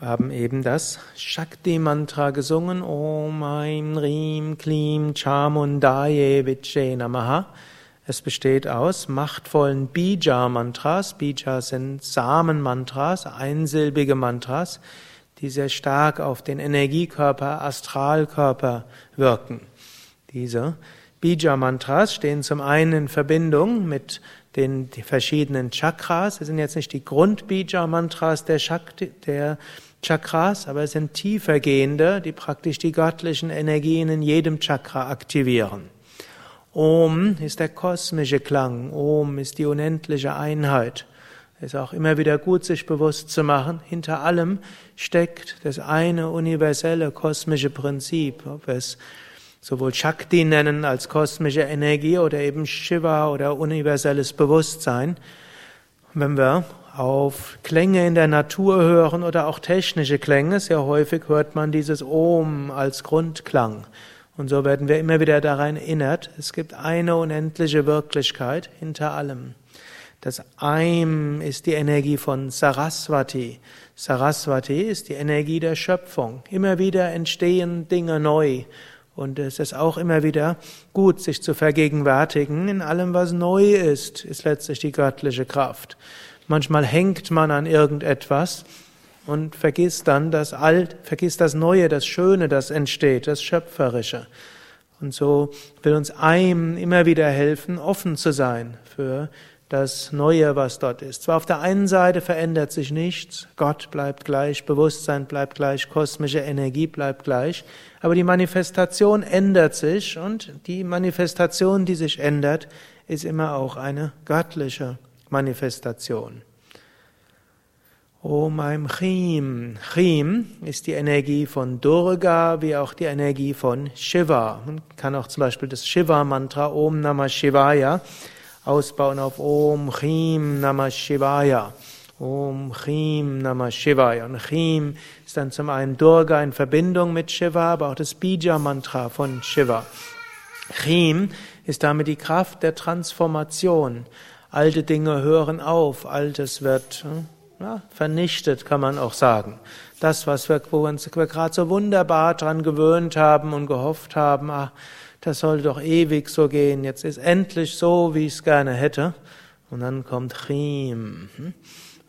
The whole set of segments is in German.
Wir haben eben das Shakti-Mantra gesungen. Om Aim Rim Klim Chamundaye Viche Namaha. Es besteht aus machtvollen Bija-Mantras. Bija sind Samen-Mantras, einsilbige Mantras, die sehr stark auf den Energiekörper, Astralkörper wirken. Diese Bija-Mantras stehen zum einen in Verbindung mit den verschiedenen Chakras. Es sind jetzt nicht die Grund-Bija-Mantras der, der Chakras, aber es sind tiefergehende, die praktisch die göttlichen Energien in jedem Chakra aktivieren. Om ist der kosmische Klang, Om ist die unendliche Einheit. Es ist auch immer wieder gut, sich bewusst zu machen, hinter allem steckt das eine universelle kosmische Prinzip, ob es sowohl Shakti nennen als kosmische Energie oder eben Shiva oder universelles Bewusstsein. Wenn wir auf Klänge in der Natur hören oder auch technische Klänge. Sehr häufig hört man dieses Om als Grundklang. Und so werden wir immer wieder daran erinnert, es gibt eine unendliche Wirklichkeit hinter allem. Das Aim ist die Energie von Saraswati. Saraswati ist die Energie der Schöpfung. Immer wieder entstehen Dinge neu. Und es ist auch immer wieder gut, sich zu vergegenwärtigen, in allem, was neu ist, ist letztlich die göttliche Kraft. Manchmal hängt man an irgendetwas und vergisst dann das Alt, vergisst das Neue, das Schöne, das entsteht, das Schöpferische. Und so will uns einem immer wieder helfen, offen zu sein für das Neue, was dort ist. Zwar auf der einen Seite verändert sich nichts, Gott bleibt gleich, Bewusstsein bleibt gleich, kosmische Energie bleibt gleich, aber die Manifestation ändert sich und die Manifestation, die sich ändert, ist immer auch eine göttliche Manifestation. Om Aim Chim. Chim ist die Energie von Durga wie auch die Energie von Shiva. Man kann auch zum Beispiel das Shiva-Mantra Om Namah Shivaya ausbauen auf Om Chim Namah Shivaya. Om Chim Namah Shivaya. Und Chim ist dann zum einen Durga in Verbindung mit Shiva, aber auch das Bija-Mantra von Shiva. Chim ist damit die Kraft der Transformation. Alte Dinge hören auf, Altes wird hm, ja, vernichtet, kann man auch sagen. Das, was wir, wir gerade so wunderbar dran gewöhnt haben und gehofft haben, ach, das soll doch ewig so gehen, jetzt ist endlich so, wie ich es gerne hätte. Und dann kommt Chim.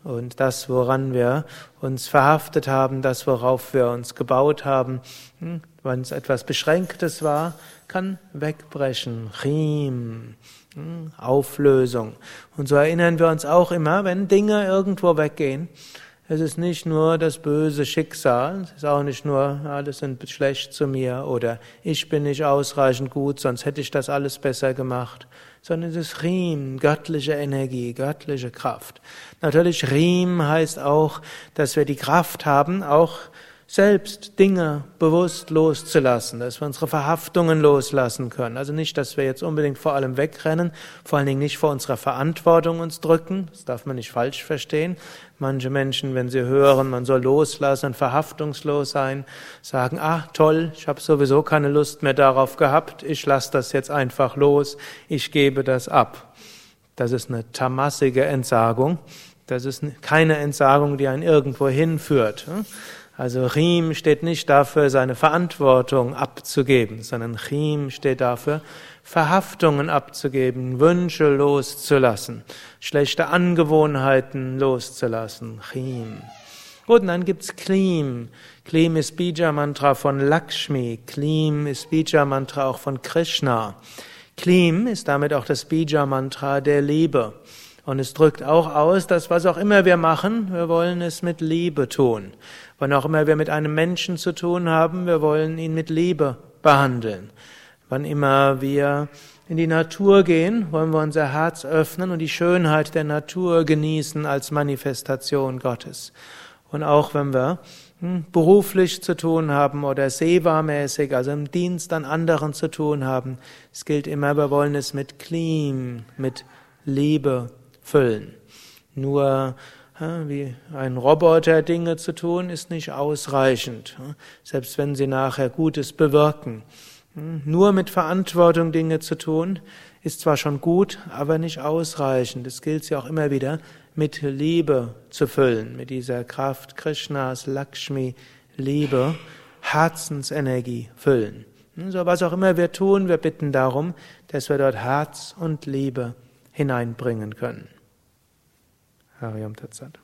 Und das, woran wir uns verhaftet haben, das, worauf wir uns gebaut haben, hm, wenn es etwas Beschränktes war, kann wegbrechen. Chim. Hm, Auflösung. Und so erinnern wir uns auch immer, wenn Dinge irgendwo weggehen, es ist nicht nur das böse Schicksal, es ist auch nicht nur, alles sind schlecht zu mir oder ich bin nicht ausreichend gut, sonst hätte ich das alles besser gemacht, sondern es ist Riem, göttliche Energie, göttliche Kraft. Natürlich Riem heißt auch, dass wir die Kraft haben, auch selbst Dinge bewusst loszulassen, dass wir unsere Verhaftungen loslassen können. Also nicht, dass wir jetzt unbedingt vor allem wegrennen, vor allen Dingen nicht vor unserer Verantwortung uns drücken, das darf man nicht falsch verstehen. Manche Menschen, wenn sie hören, man soll loslassen verhaftungslos sein, sagen, ah toll, ich habe sowieso keine Lust mehr darauf gehabt, ich lasse das jetzt einfach los, ich gebe das ab. Das ist eine tamassige Entsagung, das ist keine Entsagung, die einen irgendwo hinführt. Also Chim steht nicht dafür, seine Verantwortung abzugeben, sondern Chim steht dafür, Verhaftungen abzugeben, Wünsche loszulassen, schlechte Angewohnheiten loszulassen. Chim. Gut, und dann gibt's Klim. Klim ist Bija-Mantra von Lakshmi. Klim ist Bija-Mantra auch von Krishna. Klim ist damit auch das Bija-Mantra der Liebe. Und es drückt auch aus, dass was auch immer wir machen, wir wollen es mit Liebe tun. Wann auch immer wir mit einem Menschen zu tun haben, wir wollen ihn mit Liebe behandeln. Wann immer wir in die Natur gehen, wollen wir unser Herz öffnen und die Schönheit der Natur genießen als Manifestation Gottes. Und auch wenn wir hm, beruflich zu tun haben oder seva-mäßig, also im Dienst an anderen zu tun haben, es gilt immer, wir wollen es mit Klim, mit Liebe füllen. Nur wie ein Roboter Dinge zu tun, ist nicht ausreichend, selbst wenn sie nachher Gutes bewirken. Nur mit Verantwortung Dinge zu tun, ist zwar schon gut, aber nicht ausreichend. Es gilt sie auch immer wieder mit Liebe zu füllen, mit dieser Kraft Krishnas, Lakshmi, Liebe, Herzensenergie füllen. So was auch immer wir tun, wir bitten darum, dass wir dort Herz und Liebe hineinbringen können. Ariam Tetzad.